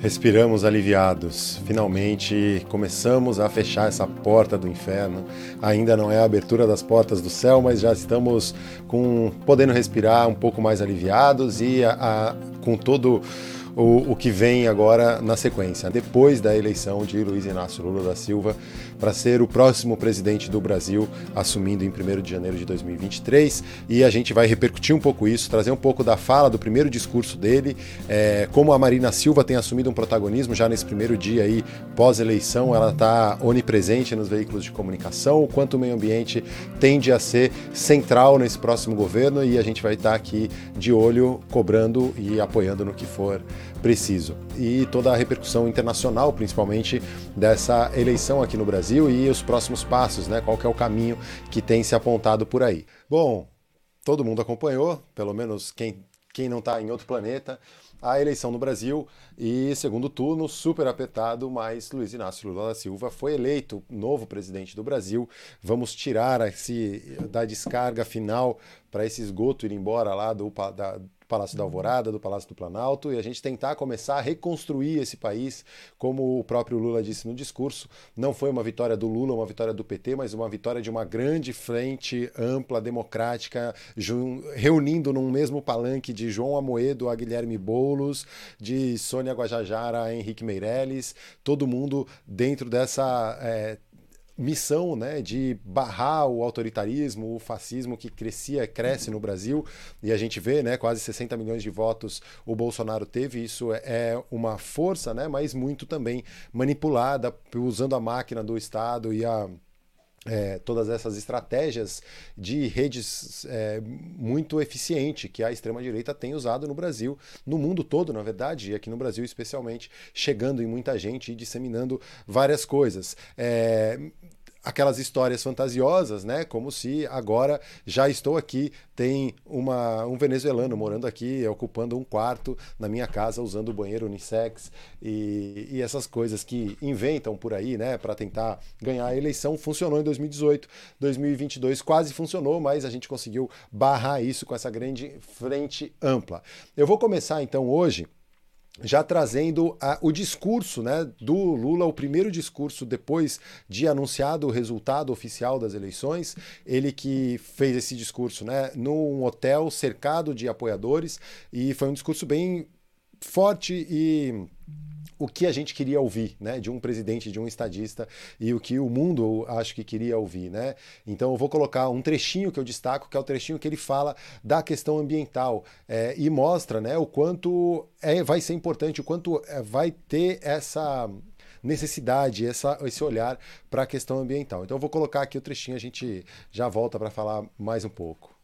Respiramos aliviados. Finalmente começamos a fechar essa porta do inferno. Ainda não é a abertura das portas do céu, mas já estamos com podendo respirar um pouco mais aliviados e a, a, com todo o, o que vem agora na sequência, depois da eleição de Luiz Inácio Lula da Silva para ser o próximo presidente do Brasil, assumindo em 1 de janeiro de 2023. E a gente vai repercutir um pouco isso, trazer um pouco da fala do primeiro discurso dele, é, como a Marina Silva tem assumido um protagonismo já nesse primeiro dia aí pós-eleição, ela está onipresente nos veículos de comunicação, o quanto o meio ambiente tende a ser central nesse próximo governo. E a gente vai estar tá aqui de olho, cobrando e apoiando no que for preciso. E toda a repercussão internacional, principalmente dessa eleição aqui no Brasil e os próximos passos, né? Qual que é o caminho que tem se apontado por aí. Bom, todo mundo acompanhou, pelo menos quem, quem não está em outro planeta, a eleição no Brasil e segundo turno super apertado, mas Luiz Inácio Lula da Silva foi eleito novo presidente do Brasil. Vamos tirar esse da descarga final para esse esgoto ir embora lá do, da, Palácio da Alvorada, do Palácio do Planalto, e a gente tentar começar a reconstruir esse país, como o próprio Lula disse no discurso. Não foi uma vitória do Lula, uma vitória do PT, mas uma vitória de uma grande frente ampla, democrática, reunindo num mesmo palanque de João Amoedo a Guilherme Boulos, de Sônia Guajajara a Henrique Meirelles, todo mundo dentro dessa. É, missão né, de barrar o autoritarismo, o fascismo que crescia, cresce no Brasil, e a gente vê, né, quase 60 milhões de votos o Bolsonaro teve, isso é uma força, né, mas muito também manipulada, usando a máquina do Estado e a é, todas essas estratégias de redes é, muito eficiente que a extrema-direita tem usado no Brasil, no mundo todo, na verdade, e aqui no Brasil especialmente, chegando em muita gente e disseminando várias coisas. É, aquelas histórias fantasiosas, né? Como se agora já estou aqui, tem uma, um venezuelano morando aqui, ocupando um quarto na minha casa, usando o banheiro unissex e, e essas coisas que inventam por aí, né? Para tentar ganhar a eleição. Funcionou em 2018, 2022 quase funcionou, mas a gente conseguiu barrar isso com essa grande frente ampla. Eu vou começar então hoje já trazendo a, o discurso né, do Lula, o primeiro discurso depois de anunciado o resultado oficial das eleições, ele que fez esse discurso né, num hotel cercado de apoiadores, e foi um discurso bem forte e o que a gente queria ouvir, né, de um presidente, de um estadista e o que o mundo acho que queria ouvir, né? Então eu vou colocar um trechinho que eu destaco, que é o trechinho que ele fala da questão ambiental é, e mostra, né, o quanto é, vai ser importante, o quanto é, vai ter essa necessidade, essa, esse olhar para a questão ambiental. Então eu vou colocar aqui o trechinho, a gente já volta para falar mais um pouco.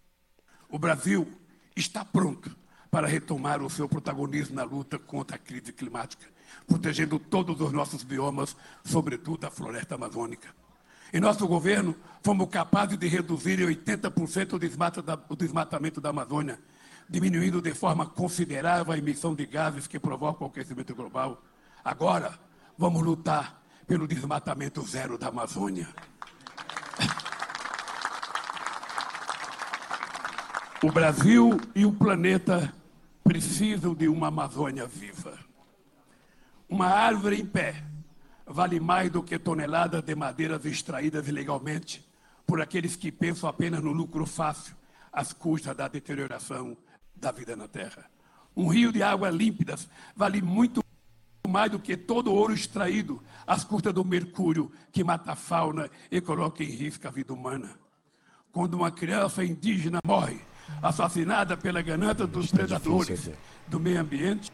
O Brasil está pronto para retomar o seu protagonismo na luta contra a crise climática protegendo todos os nossos biomas, sobretudo a floresta amazônica. Em nosso governo, fomos capazes de reduzir em 80% o desmatamento da Amazônia, diminuindo de forma considerável a emissão de gases que provocam o aquecimento global. Agora, vamos lutar pelo desmatamento zero da Amazônia. O Brasil e o planeta precisam de uma Amazônia viva. Uma árvore em pé vale mais do que toneladas de madeiras extraídas ilegalmente por aqueles que pensam apenas no lucro fácil às custas da deterioração da vida na Terra. Um rio de águas límpidas vale muito mais do que todo ouro extraído às custas do mercúrio que mata a fauna e coloca em risco a vida humana. Quando uma criança indígena morre, assassinada pela ganância dos predadores do meio ambiente,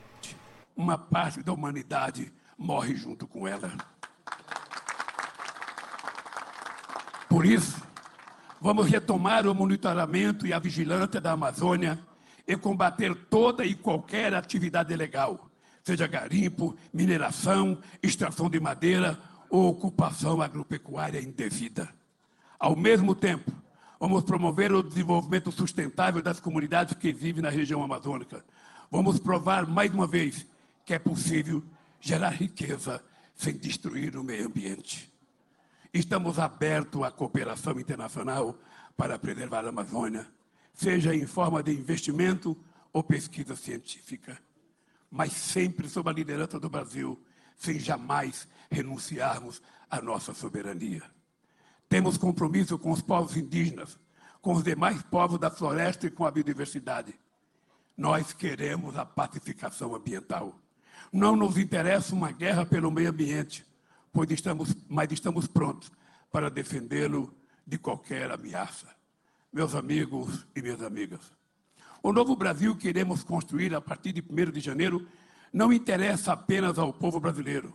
uma parte da humanidade morre junto com ela. Por isso, vamos retomar o monitoramento e a vigilância da Amazônia e combater toda e qualquer atividade ilegal, seja garimpo, mineração, extração de madeira ou ocupação agropecuária indevida. Ao mesmo tempo, Vamos promover o desenvolvimento sustentável das comunidades que vivem na região amazônica. Vamos provar mais uma vez que é possível gerar riqueza sem destruir o meio ambiente. Estamos abertos à cooperação internacional para preservar a Amazônia, seja em forma de investimento ou pesquisa científica, mas sempre sob a liderança do Brasil, sem jamais renunciarmos à nossa soberania. Temos compromisso com os povos indígenas, com os demais povos da floresta e com a biodiversidade. Nós queremos a pacificação ambiental. Não nos interessa uma guerra pelo meio ambiente, pois estamos, mas estamos prontos para defendê-lo de qualquer ameaça. Meus amigos e minhas amigas, o novo Brasil que iremos construir a partir de 1 de janeiro não interessa apenas ao povo brasileiro,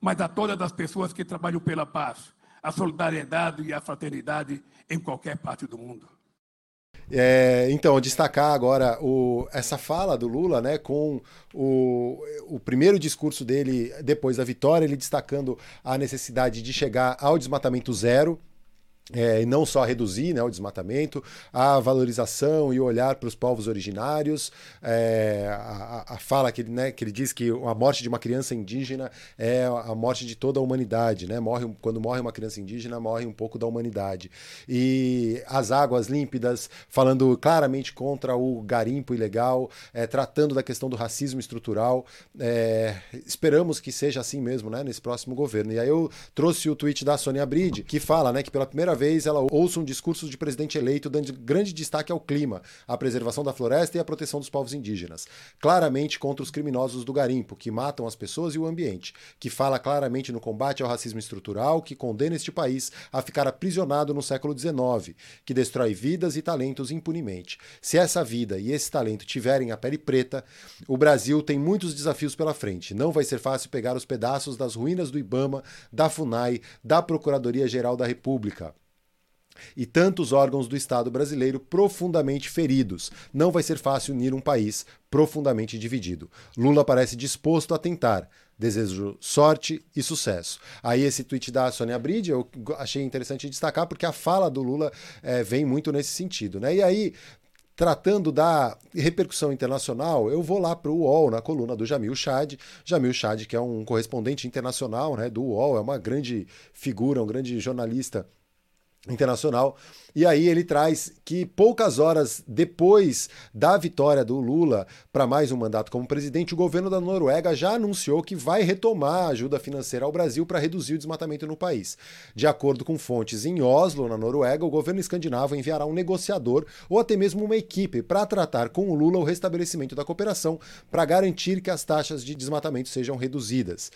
mas a todas as pessoas que trabalham pela paz, a solidariedade e a fraternidade em qualquer parte do mundo. É, então, destacar agora o, essa fala do Lula, né, com o, o primeiro discurso dele depois da vitória, ele destacando a necessidade de chegar ao desmatamento zero, é, e não só reduzir né, o desmatamento, a valorização e o olhar para os povos originários, é, a, a, fala que ele, né, que ele diz que a morte de uma criança indígena é a morte de toda a humanidade, né? Morre, quando morre uma criança indígena, morre um pouco da humanidade. E as águas límpidas, falando claramente contra o garimpo ilegal, é, tratando da questão do racismo estrutural. É, esperamos que seja assim mesmo né, nesse próximo governo. E aí eu trouxe o tweet da Sônia Bride, que fala né, que pela primeira vez ela ouça um discurso de presidente eleito dando grande destaque ao clima, à preservação da floresta e à proteção dos povos indígenas. Claramente contra os criminosos do garimpo, que matam as pessoas e o ambiente. Que fala claramente no combate ao racismo estrutural, que condena este país a ficar aprisionado no século XIX, que destrói vidas e talentos impunemente. Se essa vida e esse talento tiverem a pele preta, o Brasil tem muitos desafios pela frente. Não vai ser fácil pegar os pedaços das ruínas do Ibama, da FUNAI, da Procuradoria-Geral da República e tantos órgãos do Estado brasileiro profundamente feridos. Não vai ser fácil unir um país profundamente dividido. Lula parece disposto a tentar. Desejo sorte e sucesso. Aí esse tweet da Sônia Bride eu achei interessante destacar porque a fala do Lula é, vem muito nesse sentido. Né? E aí, tratando da repercussão internacional, eu vou lá para o UOL, na coluna do Jamil Chad. Jamil Chad, que é um correspondente internacional né, do UOL, é uma grande figura, um grande jornalista internacional. E aí ele traz que poucas horas depois da vitória do Lula para mais um mandato como presidente, o governo da Noruega já anunciou que vai retomar a ajuda financeira ao Brasil para reduzir o desmatamento no país. De acordo com fontes em Oslo, na Noruega, o governo escandinavo enviará um negociador ou até mesmo uma equipe para tratar com o Lula o restabelecimento da cooperação para garantir que as taxas de desmatamento sejam reduzidas.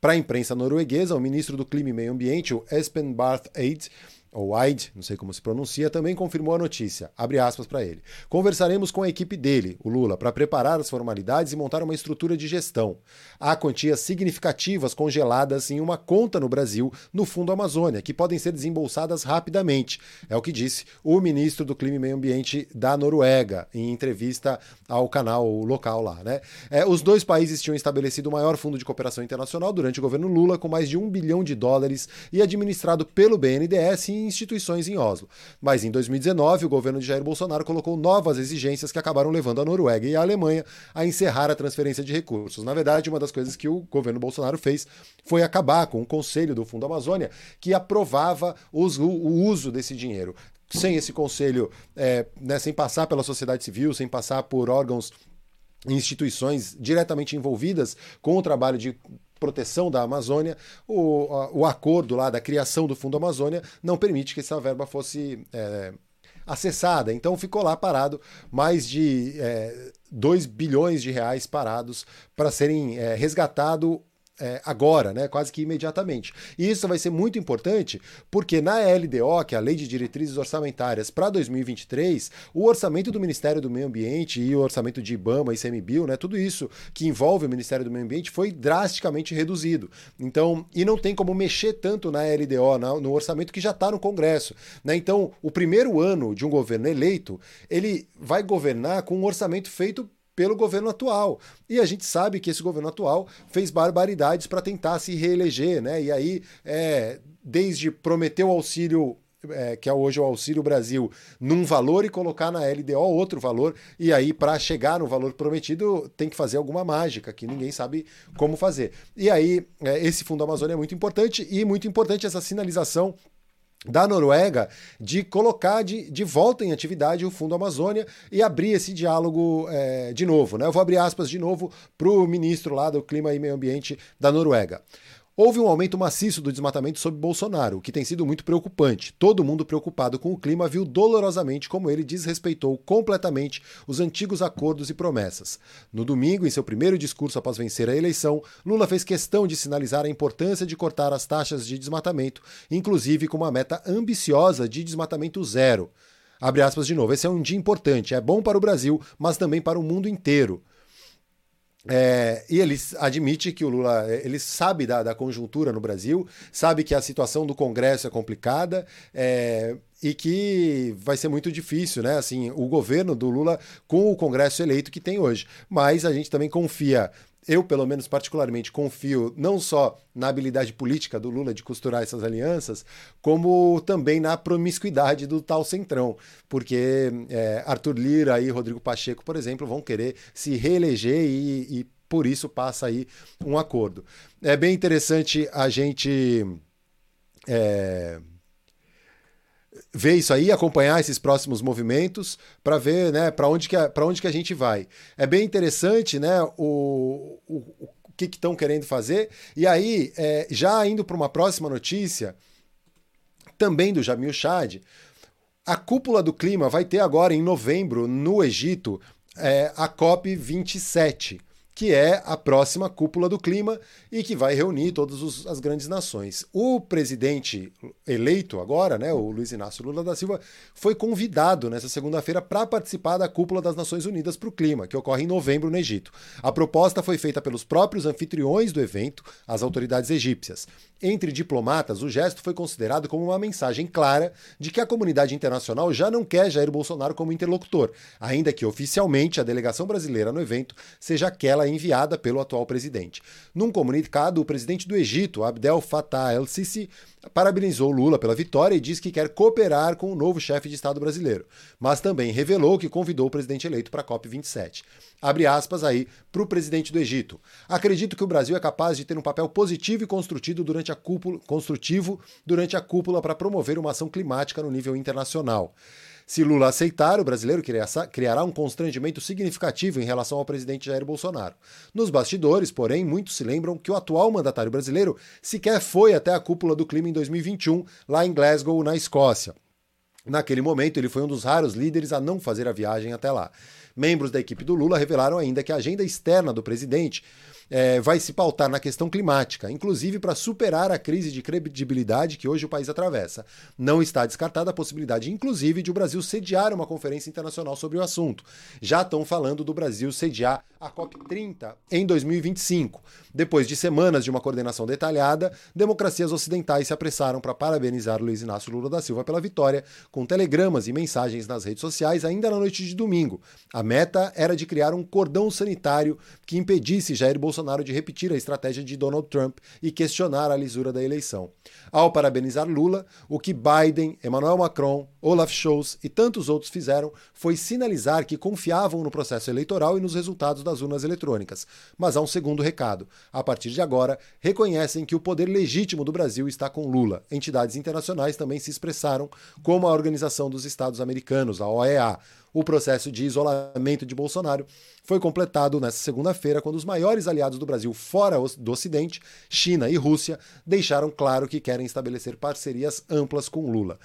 Para a imprensa norueguesa, o ministro do Clima e Meio Ambiente, o Espen Barth Eid, ou Aid, não sei como se pronuncia, também confirmou a notícia. Abre aspas para ele. Conversaremos com a equipe dele, o Lula, para preparar as formalidades e montar uma estrutura de gestão. Há quantias significativas congeladas em uma conta no Brasil, no Fundo Amazônia, que podem ser desembolsadas rapidamente. É o que disse o ministro do Clima e Meio Ambiente da Noruega, em entrevista ao canal local lá. Né? É, os dois países tinham estabelecido o maior fundo de cooperação internacional durante o governo Lula, com mais de um bilhão de dólares e administrado pelo BNDES em instituições em Oslo. Mas em 2019, o governo de Jair Bolsonaro colocou novas exigências que acabaram levando a Noruega e a Alemanha a encerrar a transferência de recursos. Na verdade, uma das coisas que o governo Bolsonaro fez foi acabar com o conselho do Fundo Amazônia, que aprovava os, o uso desse dinheiro sem esse conselho, é, né, sem passar pela sociedade civil, sem passar por órgãos instituições diretamente envolvidas com o trabalho de proteção da Amazônia, o, o acordo lá da criação do Fundo Amazônia não permite que essa verba fosse é, acessada. Então ficou lá parado mais de é, 2 bilhões de reais parados para serem é, resgatado é, agora, né, quase que imediatamente. E isso vai ser muito importante porque na LDO, que é a Lei de Diretrizes Orçamentárias para 2023, o orçamento do Ministério do Meio Ambiente e o orçamento de IBAMA e CMBio, né, tudo isso que envolve o Ministério do Meio Ambiente foi drasticamente reduzido. Então, e não tem como mexer tanto na LDO, na, no orçamento que já está no Congresso. Né? Então, o primeiro ano de um governo eleito, ele vai governar com um orçamento feito pelo governo atual. E a gente sabe que esse governo atual fez barbaridades para tentar se reeleger, né? E aí, é, desde prometer o auxílio é, que é hoje o Auxílio Brasil, num valor e colocar na LDO outro valor. E aí, para chegar no valor prometido, tem que fazer alguma mágica, que ninguém sabe como fazer. E aí, é, esse Fundo Amazônia é muito importante e muito importante essa sinalização da Noruega de colocar de, de volta em atividade o Fundo Amazônia e abrir esse diálogo é, de novo. Né? Eu vou abrir aspas de novo para o ministro lá do Clima e Meio Ambiente da Noruega. Houve um aumento maciço do desmatamento sob Bolsonaro, o que tem sido muito preocupante. Todo mundo preocupado com o clima viu dolorosamente como ele desrespeitou completamente os antigos acordos e promessas. No domingo, em seu primeiro discurso após vencer a eleição, Lula fez questão de sinalizar a importância de cortar as taxas de desmatamento, inclusive com uma meta ambiciosa de desmatamento zero. Abre aspas de novo. Esse é um dia importante, é bom para o Brasil, mas também para o mundo inteiro. É, e ele admite que o Lula ele sabe da, da, conjuntura no Brasil, sabe que a situação do Congresso é complicada é, e que vai ser muito difícil, né? Assim, o governo do Lula com o Congresso eleito que tem hoje. Mas a gente também confia eu, pelo menos particularmente, confio não só na habilidade política do Lula de costurar essas alianças, como também na promiscuidade do tal Centrão, porque é, Arthur Lira e Rodrigo Pacheco, por exemplo, vão querer se reeleger e, e por isso passa aí um acordo. É bem interessante a gente. É, ver isso aí, acompanhar esses próximos movimentos para ver, né, para onde que para onde que a gente vai. É bem interessante, né, o, o, o que estão que querendo fazer. E aí, é, já indo para uma próxima notícia, também do Jamil Chad, a cúpula do clima vai ter agora em novembro no Egito é, a COP 27 que é a próxima cúpula do clima e que vai reunir todas as grandes nações. O presidente eleito agora, né, o Luiz Inácio Lula da Silva, foi convidado nessa segunda-feira para participar da cúpula das Nações Unidas para o Clima, que ocorre em novembro no Egito. A proposta foi feita pelos próprios anfitriões do evento, as autoridades egípcias. Entre diplomatas, o gesto foi considerado como uma mensagem clara de que a comunidade internacional já não quer Jair Bolsonaro como interlocutor, ainda que oficialmente a delegação brasileira no evento seja aquela enviada pelo atual presidente. Num comunicado, o presidente do Egito, Abdel Fattah el-Sisi, parabenizou Lula pela vitória e disse que quer cooperar com o novo chefe de Estado brasileiro, mas também revelou que convidou o presidente eleito para a COP27. Abre aspas aí para o presidente do Egito. Acredito que o Brasil é capaz de ter um papel positivo e construtivo durante a cúpula, construtivo durante a cúpula para promover uma ação climática no nível internacional. Se Lula aceitar, o brasileiro criará um constrangimento significativo em relação ao presidente Jair Bolsonaro. Nos bastidores, porém, muitos se lembram que o atual mandatário brasileiro sequer foi até a cúpula do clima em 2021, lá em Glasgow, na Escócia. Naquele momento, ele foi um dos raros líderes a não fazer a viagem até lá. Membros da equipe do Lula revelaram ainda que a agenda externa do presidente é, vai se pautar na questão climática, inclusive para superar a crise de credibilidade que hoje o país atravessa. Não está descartada a possibilidade, inclusive, de o Brasil sediar uma conferência internacional sobre o assunto. Já estão falando do Brasil sediar a COP30 em 2025. Depois de semanas de uma coordenação detalhada, democracias ocidentais se apressaram para parabenizar Luiz Inácio Lula da Silva pela vitória, com telegramas e mensagens nas redes sociais ainda na noite de domingo. A meta era de criar um cordão sanitário que impedisse Jair Bolsonaro Bolsonaro de repetir a estratégia de Donald Trump e questionar a lisura da eleição. Ao parabenizar Lula, o que Biden, Emmanuel Macron, Olaf Scholz e tantos outros fizeram foi sinalizar que confiavam no processo eleitoral e nos resultados das urnas eletrônicas. Mas há um segundo recado. A partir de agora, reconhecem que o poder legítimo do Brasil está com Lula. Entidades internacionais também se expressaram, como a Organização dos Estados Americanos, a OEA. O processo de isolamento de Bolsonaro foi completado nesta segunda-feira, quando os maiores aliados do Brasil fora do Ocidente, China e Rússia, deixaram claro que querem estabelecer parcerias amplas com Lula.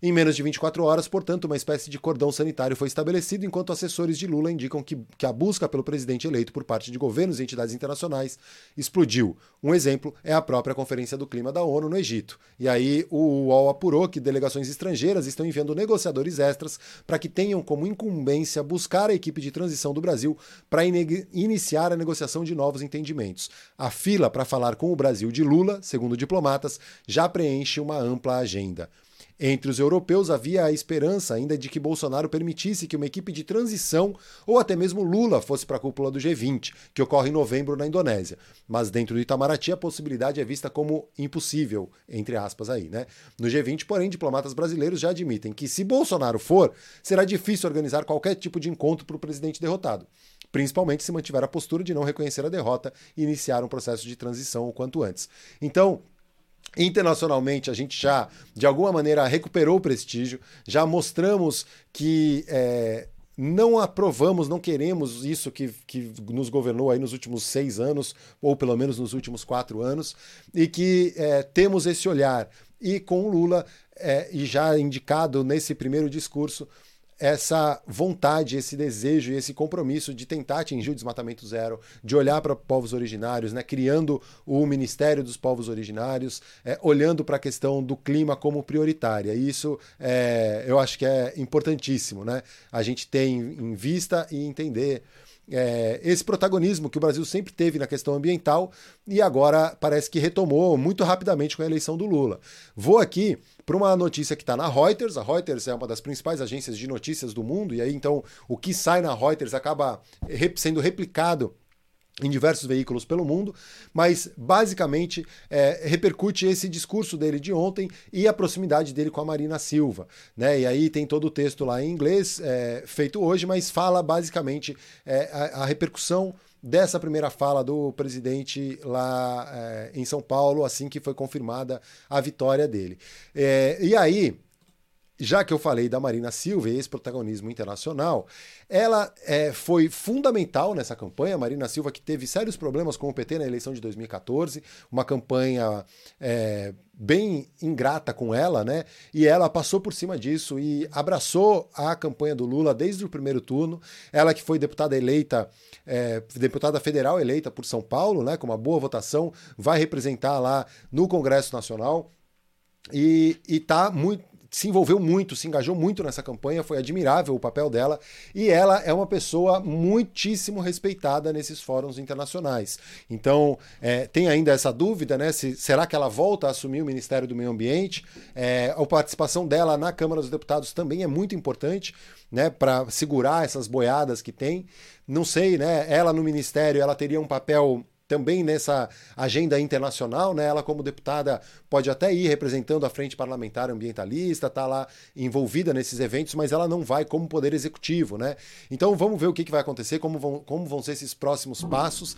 Em menos de 24 horas, portanto, uma espécie de cordão sanitário foi estabelecido, enquanto assessores de Lula indicam que, que a busca pelo presidente eleito por parte de governos e entidades internacionais explodiu. Um exemplo é a própria Conferência do Clima da ONU no Egito. E aí o UOL apurou que delegações estrangeiras estão enviando negociadores extras para que tenham como incumbência buscar a equipe de transição do Brasil para in iniciar a negociação de novos entendimentos. A fila para falar com o Brasil de Lula, segundo diplomatas, já preenche uma ampla agenda. Entre os europeus havia a esperança ainda de que Bolsonaro permitisse que uma equipe de transição ou até mesmo Lula fosse para a cúpula do G20, que ocorre em novembro na Indonésia. Mas dentro do Itamaraty a possibilidade é vista como impossível, entre aspas aí, né? No G20, porém, diplomatas brasileiros já admitem que se Bolsonaro for, será difícil organizar qualquer tipo de encontro para o presidente derrotado principalmente se mantiver a postura de não reconhecer a derrota e iniciar um processo de transição o quanto antes. Então, Internacionalmente, a gente já, de alguma maneira, recuperou o prestígio, já mostramos que é, não aprovamos, não queremos isso que, que nos governou aí nos últimos seis anos, ou pelo menos nos últimos quatro anos, e que é, temos esse olhar. E com o Lula, é, e já indicado nesse primeiro discurso, essa vontade, esse desejo e esse compromisso de tentar atingir o desmatamento zero, de olhar para povos originários, né, criando o Ministério dos Povos Originários, é, olhando para a questão do clima como prioritária. Isso é, eu acho que é importantíssimo, né? A gente ter em vista e entender é, esse protagonismo que o Brasil sempre teve na questão ambiental e agora parece que retomou muito rapidamente com a eleição do Lula. Vou aqui para uma notícia que está na Reuters. A Reuters é uma das principais agências de notícias do mundo, e aí então o que sai na Reuters acaba sendo replicado em diversos veículos pelo mundo, mas basicamente é, repercute esse discurso dele de ontem e a proximidade dele com a Marina Silva. Né? E aí tem todo o texto lá em inglês é, feito hoje, mas fala basicamente é, a, a, repercussão dessa primeira fala do presidente lá é, em São Paulo, assim que foi confirmada a vitória dele. É, e aí já que eu falei da Marina Silva e esse protagonismo internacional, ela é, foi fundamental nessa campanha. A Marina Silva, que teve sérios problemas com o PT na eleição de 2014, uma campanha é, bem ingrata com ela, né? E ela passou por cima disso e abraçou a campanha do Lula desde o primeiro turno. Ela que foi deputada eleita, é, deputada federal eleita por São Paulo, né? Com uma boa votação, vai representar lá no Congresso Nacional. E, está muito se envolveu muito, se engajou muito nessa campanha, foi admirável o papel dela e ela é uma pessoa muitíssimo respeitada nesses fóruns internacionais. Então, é, tem ainda essa dúvida, né? Se, será que ela volta a assumir o Ministério do Meio Ambiente? É, a participação dela na Câmara dos Deputados também é muito importante, né? Para segurar essas boiadas que tem. Não sei, né? Ela no Ministério, ela teria um papel também nessa agenda internacional, né? Ela como deputada pode até ir representando a frente parlamentar ambientalista, tá lá envolvida nesses eventos, mas ela não vai como poder executivo, né? Então vamos ver o que, que vai acontecer, como vão, como vão ser esses próximos passos.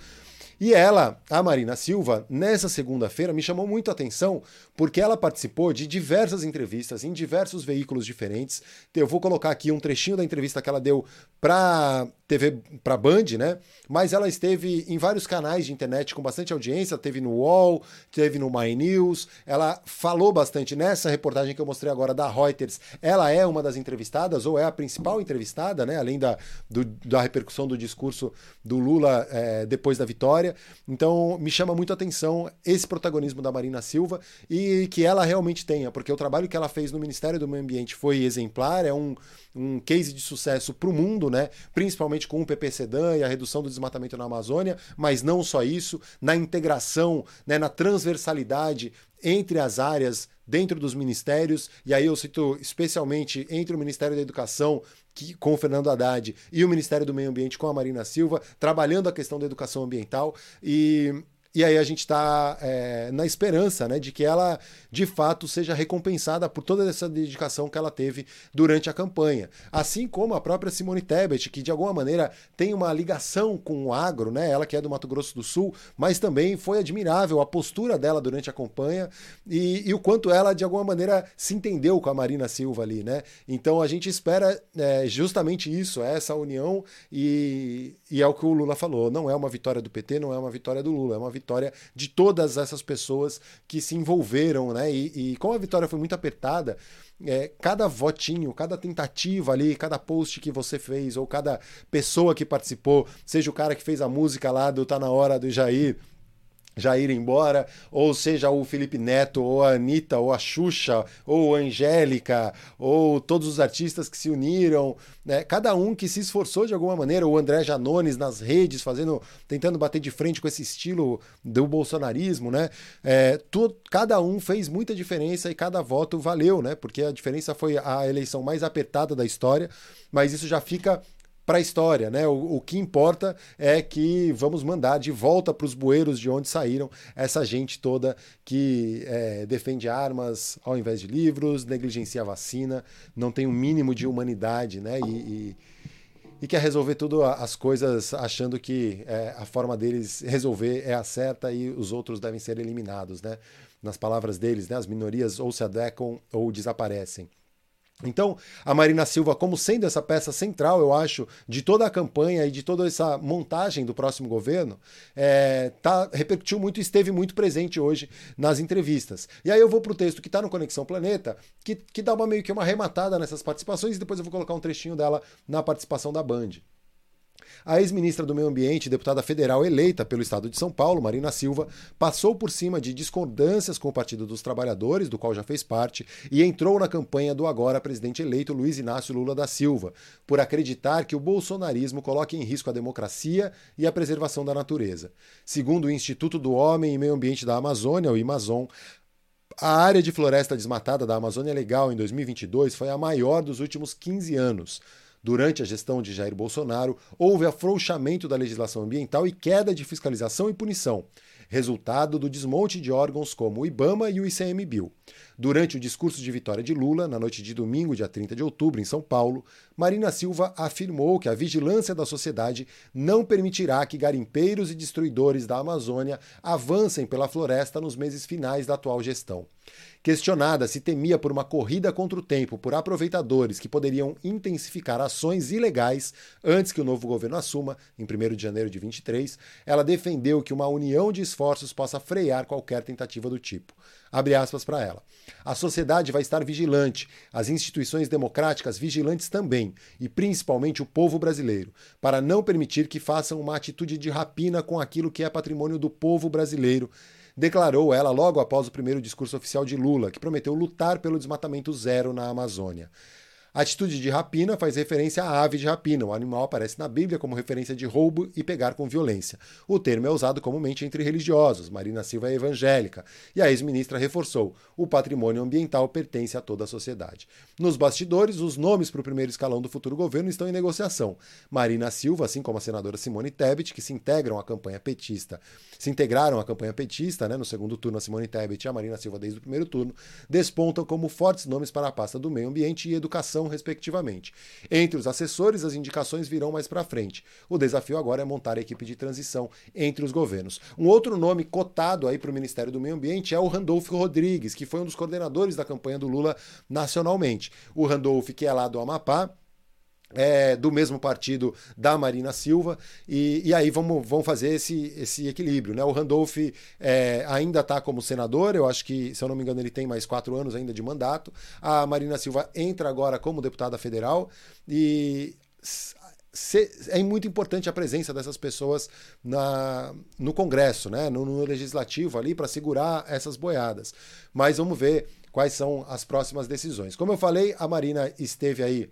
E ela, a Marina Silva, nessa segunda-feira me chamou muito a atenção porque ela participou de diversas entrevistas em diversos veículos diferentes. Eu vou colocar aqui um trechinho da entrevista que ela deu para TV, para Band, né? Mas ela esteve em vários canais de internet com bastante audiência, teve no UOL, teve no My News. Ela falou bastante nessa reportagem que eu mostrei agora da Reuters. Ela é uma das entrevistadas ou é a principal entrevistada, né? Além da, do, da repercussão do discurso do Lula é, depois da vitória. Então, me chama muito a atenção esse protagonismo da Marina Silva e que ela realmente tenha, porque o trabalho que ela fez no Ministério do Meio Ambiente foi exemplar, é um, um case de sucesso para o mundo, né? principalmente com o PPCDAN e a redução do desmatamento na Amazônia, mas não só isso, na integração, né, na transversalidade entre as áreas dentro dos ministérios, e aí eu cito especialmente entre o Ministério da Educação que, com o Fernando Haddad e o Ministério do Meio Ambiente com a Marina Silva, trabalhando a questão da educação ambiental e e aí a gente está é, na esperança né, de que ela, de fato, seja recompensada por toda essa dedicação que ela teve durante a campanha. Assim como a própria Simone Tebet, que de alguma maneira tem uma ligação com o agro, né? ela que é do Mato Grosso do Sul, mas também foi admirável a postura dela durante a campanha e, e o quanto ela, de alguma maneira, se entendeu com a Marina Silva ali. Né? Então a gente espera é, justamente isso, essa união, e, e é o que o Lula falou: não é uma vitória do PT, não é uma vitória do Lula, é uma vitória vitória de todas essas pessoas que se envolveram, né? E, e como a vitória foi muito apertada, é, cada votinho, cada tentativa ali, cada post que você fez, ou cada pessoa que participou, seja o cara que fez a música lá do Tá Na Hora do Jair, já ir embora, ou seja o Felipe Neto, ou a Anitta, ou a Xuxa, ou a Angélica, ou todos os artistas que se uniram, né? cada um que se esforçou de alguma maneira, o André Janones nas redes, fazendo, tentando bater de frente com esse estilo do bolsonarismo, né? É, tu, cada um fez muita diferença e cada voto valeu, né? Porque a diferença foi a eleição mais apertada da história, mas isso já fica para a história, né? O, o, que importa é que vamos mandar de volta para os bueiros de onde saíram essa gente toda que é, defende armas ao invés de livros, negligencia a vacina, não tem o um mínimo de humanidade, né? E, e, e, quer resolver tudo as coisas achando que é, a forma deles resolver é a certa e os outros devem ser eliminados, né? Nas palavras deles, né? As minorias ou se adequam ou desaparecem. Então, a Marina Silva, como sendo essa peça central, eu acho, de toda a campanha e de toda essa montagem do próximo governo, é, tá, repercutiu muito e esteve muito presente hoje nas entrevistas. E aí eu vou para o texto que está no Conexão Planeta, que, que dá uma, meio que uma arrematada nessas participações, e depois eu vou colocar um trechinho dela na participação da Band. A ex-ministra do Meio Ambiente e deputada federal eleita pelo estado de São Paulo, Marina Silva, passou por cima de discordâncias com o Partido dos Trabalhadores, do qual já fez parte, e entrou na campanha do agora presidente eleito Luiz Inácio Lula da Silva, por acreditar que o bolsonarismo coloca em risco a democracia e a preservação da natureza. Segundo o Instituto do Homem e Meio Ambiente da Amazônia, o IMAZON, a área de floresta desmatada da Amazônia Legal em 2022 foi a maior dos últimos 15 anos. Durante a gestão de Jair Bolsonaro, houve afrouxamento da legislação ambiental e queda de fiscalização e punição, resultado do desmonte de órgãos como o IBAMA e o ICMBio. Durante o discurso de vitória de Lula, na noite de domingo, dia 30 de outubro, em São Paulo, Marina Silva afirmou que a vigilância da sociedade não permitirá que garimpeiros e destruidores da Amazônia avancem pela floresta nos meses finais da atual gestão. Questionada se temia por uma corrida contra o tempo por aproveitadores que poderiam intensificar ações ilegais antes que o novo governo assuma, em 1 de janeiro de 23, ela defendeu que uma união de esforços possa frear qualquer tentativa do tipo. Abre aspas para ela. A sociedade vai estar vigilante, as instituições democráticas vigilantes também, e principalmente o povo brasileiro, para não permitir que façam uma atitude de rapina com aquilo que é patrimônio do povo brasileiro declarou ela logo após o primeiro discurso oficial de Lula, que prometeu lutar pelo desmatamento zero na Amazônia. A atitude de rapina faz referência à ave de rapina. O animal aparece na Bíblia como referência de roubo e pegar com violência. O termo é usado comumente entre religiosos. Marina Silva é evangélica. E a ex-ministra reforçou: o patrimônio ambiental pertence a toda a sociedade. Nos bastidores, os nomes para o primeiro escalão do futuro governo estão em negociação. Marina Silva, assim como a senadora Simone Tebet, que se integram à campanha petista, se integraram à campanha petista, né, no segundo turno, a Simone Tebet e a Marina Silva desde o primeiro turno, despontam como fortes nomes para a pasta do meio ambiente e educação respectivamente. Entre os assessores, as indicações virão mais para frente. O desafio agora é montar a equipe de transição entre os governos. Um outro nome cotado aí para o Ministério do Meio Ambiente é o Randolfo Rodrigues, que foi um dos coordenadores da campanha do Lula nacionalmente. O Randolfo, que é lá do Amapá, é, do mesmo partido da Marina Silva, e, e aí vamos, vamos fazer esse, esse equilíbrio. Né? O Randolph é, ainda está como senador, eu acho que, se eu não me engano, ele tem mais quatro anos ainda de mandato. A Marina Silva entra agora como deputada federal e é muito importante a presença dessas pessoas na, no Congresso, né, no, no Legislativo ali, para segurar essas boiadas. Mas vamos ver quais são as próximas decisões. Como eu falei, a Marina esteve aí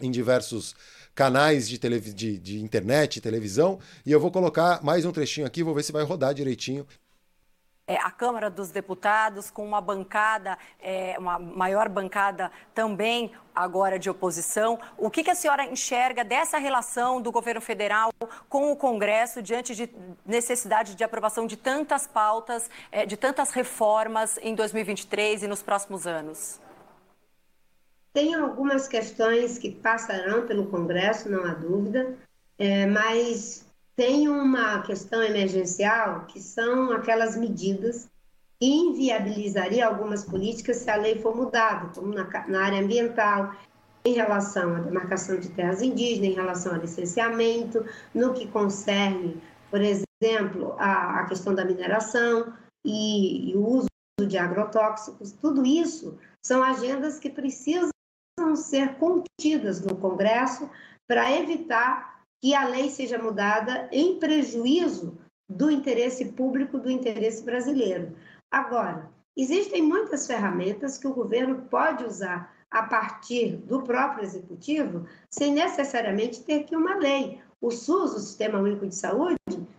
em diversos canais de, de, de internet, televisão, e eu vou colocar mais um trechinho aqui, vou ver se vai rodar direitinho é, a Câmara dos Deputados com uma bancada, é, uma maior bancada também agora de oposição. O que, que, a senhora enxerga dessa relação do governo federal com o Congresso diante de necessidade de aprovação de tantas pautas, é, de tantas reformas em 2023 e nos próximos anos? Tem algumas questões que passarão pelo Congresso, não há dúvida, é, mas tem uma questão emergencial que são aquelas medidas que inviabilizaria algumas políticas se a lei for mudada, como na, na área ambiental, em relação à demarcação de terras indígenas, em relação ao licenciamento, no que concerne, por exemplo, a, a questão da mineração e, e o uso de agrotóxicos, tudo isso são agendas que precisam ser contidas no Congresso para evitar que a lei seja mudada em prejuízo do interesse público, do interesse brasileiro. Agora, existem muitas ferramentas que o governo pode usar a partir do próprio executivo, sem necessariamente ter que uma lei. O SUS, o Sistema Único de Saúde,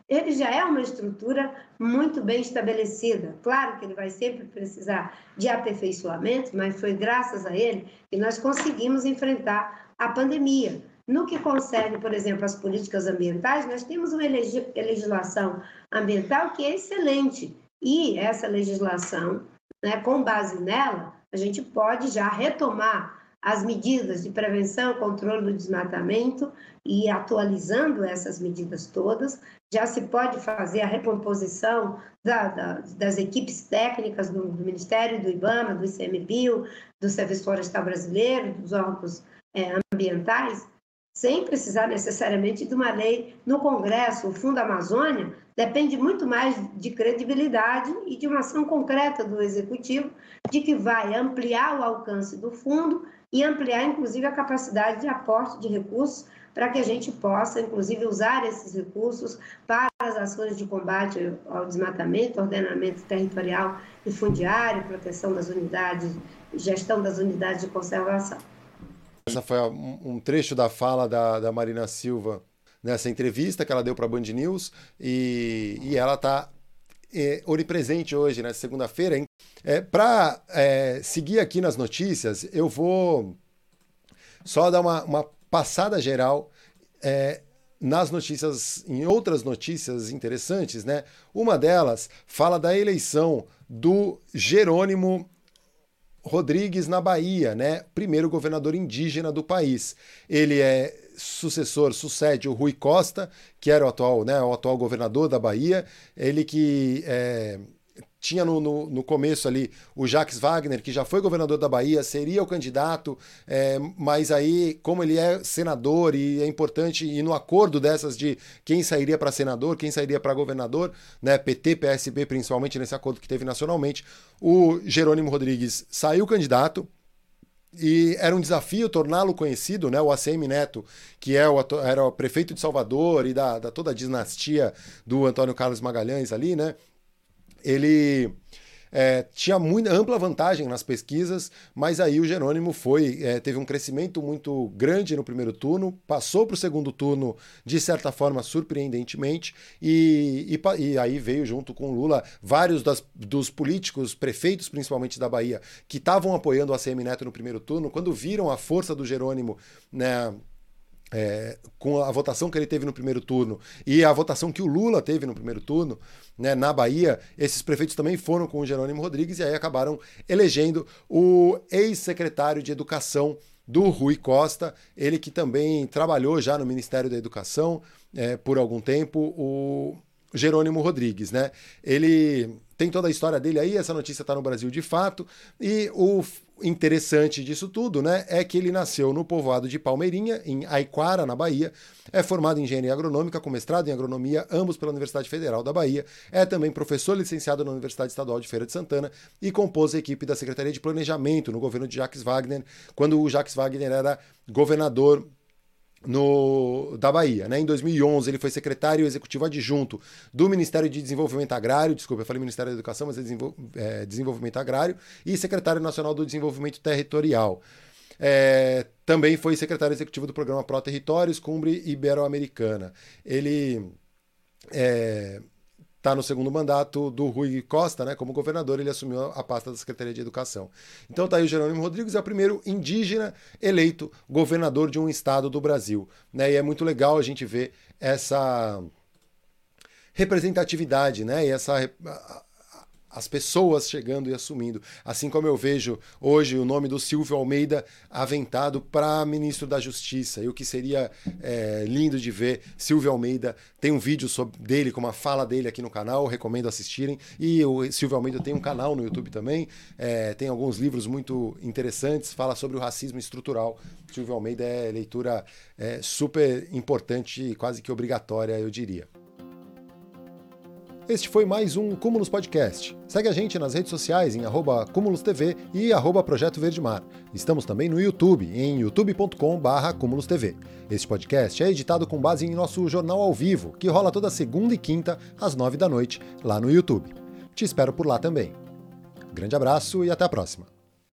ele já é uma estrutura muito bem estabelecida. Claro que ele vai sempre precisar de aperfeiçoamento, mas foi graças a ele que nós conseguimos enfrentar a pandemia. No que concerne, por exemplo, as políticas ambientais, nós temos uma legislação ambiental que é excelente. E essa legislação, né, com base nela, a gente pode já retomar as medidas de prevenção controle do desmatamento e atualizando essas medidas todas, já se pode fazer a recomposição da, da, das equipes técnicas do, do, Ministério, do IBAMA, do ICMBio, do Serviço Florestal Brasileiro, dos órgãos é, ambientais, sem precisar necessariamente de uma lei no Congresso. O Fundo Amazônia depende muito mais de credibilidade e de uma ação concreta do Executivo, de que vai ampliar o alcance do fundo e ampliar, inclusive, a capacidade de aporte de recursos para que a gente possa, inclusive, usar esses recursos para as ações de combate ao desmatamento, ordenamento territorial e fundiário, proteção das unidades, gestão das unidades de conservação. Essa foi um trecho da fala da, da Marina Silva nessa entrevista que ela deu para a Band News e, e ela está é, onipresente hoje, nessa segunda-feira. É, para é, seguir aqui nas notícias, eu vou só dar uma, uma passada geral é, nas notícias, em outras notícias interessantes, né? Uma delas fala da eleição do Jerônimo Rodrigues na Bahia, né? Primeiro governador indígena do país. Ele é sucessor, sucede o Rui Costa, que era o atual, né, o atual governador da Bahia. Ele que é, tinha no, no, no, começo ali o Jacques Wagner, que já foi governador da Bahia, seria o candidato, é, mas aí, como ele é senador e é importante, e no acordo dessas de quem sairia para senador, quem sairia para governador, né, PT, PSB, principalmente nesse acordo que teve nacionalmente, o Jerônimo Rodrigues saiu candidato, e era um desafio torná-lo conhecido, né? O ACM Neto, que é o, era o prefeito de Salvador e da, da toda a dinastia do Antônio Carlos Magalhães ali, né? Ele é, tinha muita ampla vantagem nas pesquisas, mas aí o Jerônimo foi é, teve um crescimento muito grande no primeiro turno, passou para o segundo turno de certa forma surpreendentemente e, e, e aí veio junto com Lula vários das, dos políticos, prefeitos principalmente da Bahia, que estavam apoiando o ACM Neto no primeiro turno, quando viram a força do Jerônimo né, é, com a votação que ele teve no primeiro turno e a votação que o Lula teve no primeiro turno, né, na Bahia, esses prefeitos também foram com o Jerônimo Rodrigues e aí acabaram elegendo o ex-secretário de Educação do Rui Costa, ele que também trabalhou já no Ministério da Educação é, por algum tempo, o Jerônimo Rodrigues, né? Ele tem toda a história dele aí, essa notícia está no Brasil de fato, e o interessante disso tudo, né, é que ele nasceu no povoado de Palmeirinha, em Aiquara, na Bahia, é formado em engenharia agronômica, com mestrado em agronomia, ambos pela Universidade Federal da Bahia, é também professor licenciado na Universidade Estadual de Feira de Santana e compôs a equipe da Secretaria de Planejamento no governo de Jacques Wagner, quando o Jacques Wagner era governador no, da Bahia. Né? Em 2011, ele foi secretário executivo adjunto do Ministério de Desenvolvimento Agrário, desculpa, eu falei Ministério da Educação, mas é, Desenvol é Desenvolvimento Agrário, e secretário nacional do Desenvolvimento Territorial. É, também foi secretário executivo do programa Pro Territórios, Cumbre Ibero-Americana. Ele é, está no segundo mandato do Rui Costa, né? Como governador, ele assumiu a pasta da Secretaria de Educação. Então está aí o Jerônimo Rodrigues, é o primeiro indígena eleito governador de um estado do Brasil. Né? E é muito legal a gente ver essa representatividade, né? E essa as pessoas chegando e assumindo. Assim como eu vejo hoje o nome do Silvio Almeida aventado para ministro da Justiça. E o que seria é, lindo de ver, Silvio Almeida tem um vídeo sobre dele, com uma fala dele aqui no canal, recomendo assistirem. E o Silvio Almeida tem um canal no YouTube também, é, tem alguns livros muito interessantes, fala sobre o racismo estrutural. Silvio Almeida é leitura é, super importante quase que obrigatória, eu diria. Este foi mais um Cúmulos Podcast. Segue a gente nas redes sociais em arroba Cúmulos TV e arroba Projeto Verde Mar. Estamos também no YouTube, em youtube.com.br Cúmulos TV. Este podcast é editado com base em nosso jornal ao vivo, que rola toda segunda e quinta, às nove da noite, lá no YouTube. Te espero por lá também. Grande abraço e até a próxima.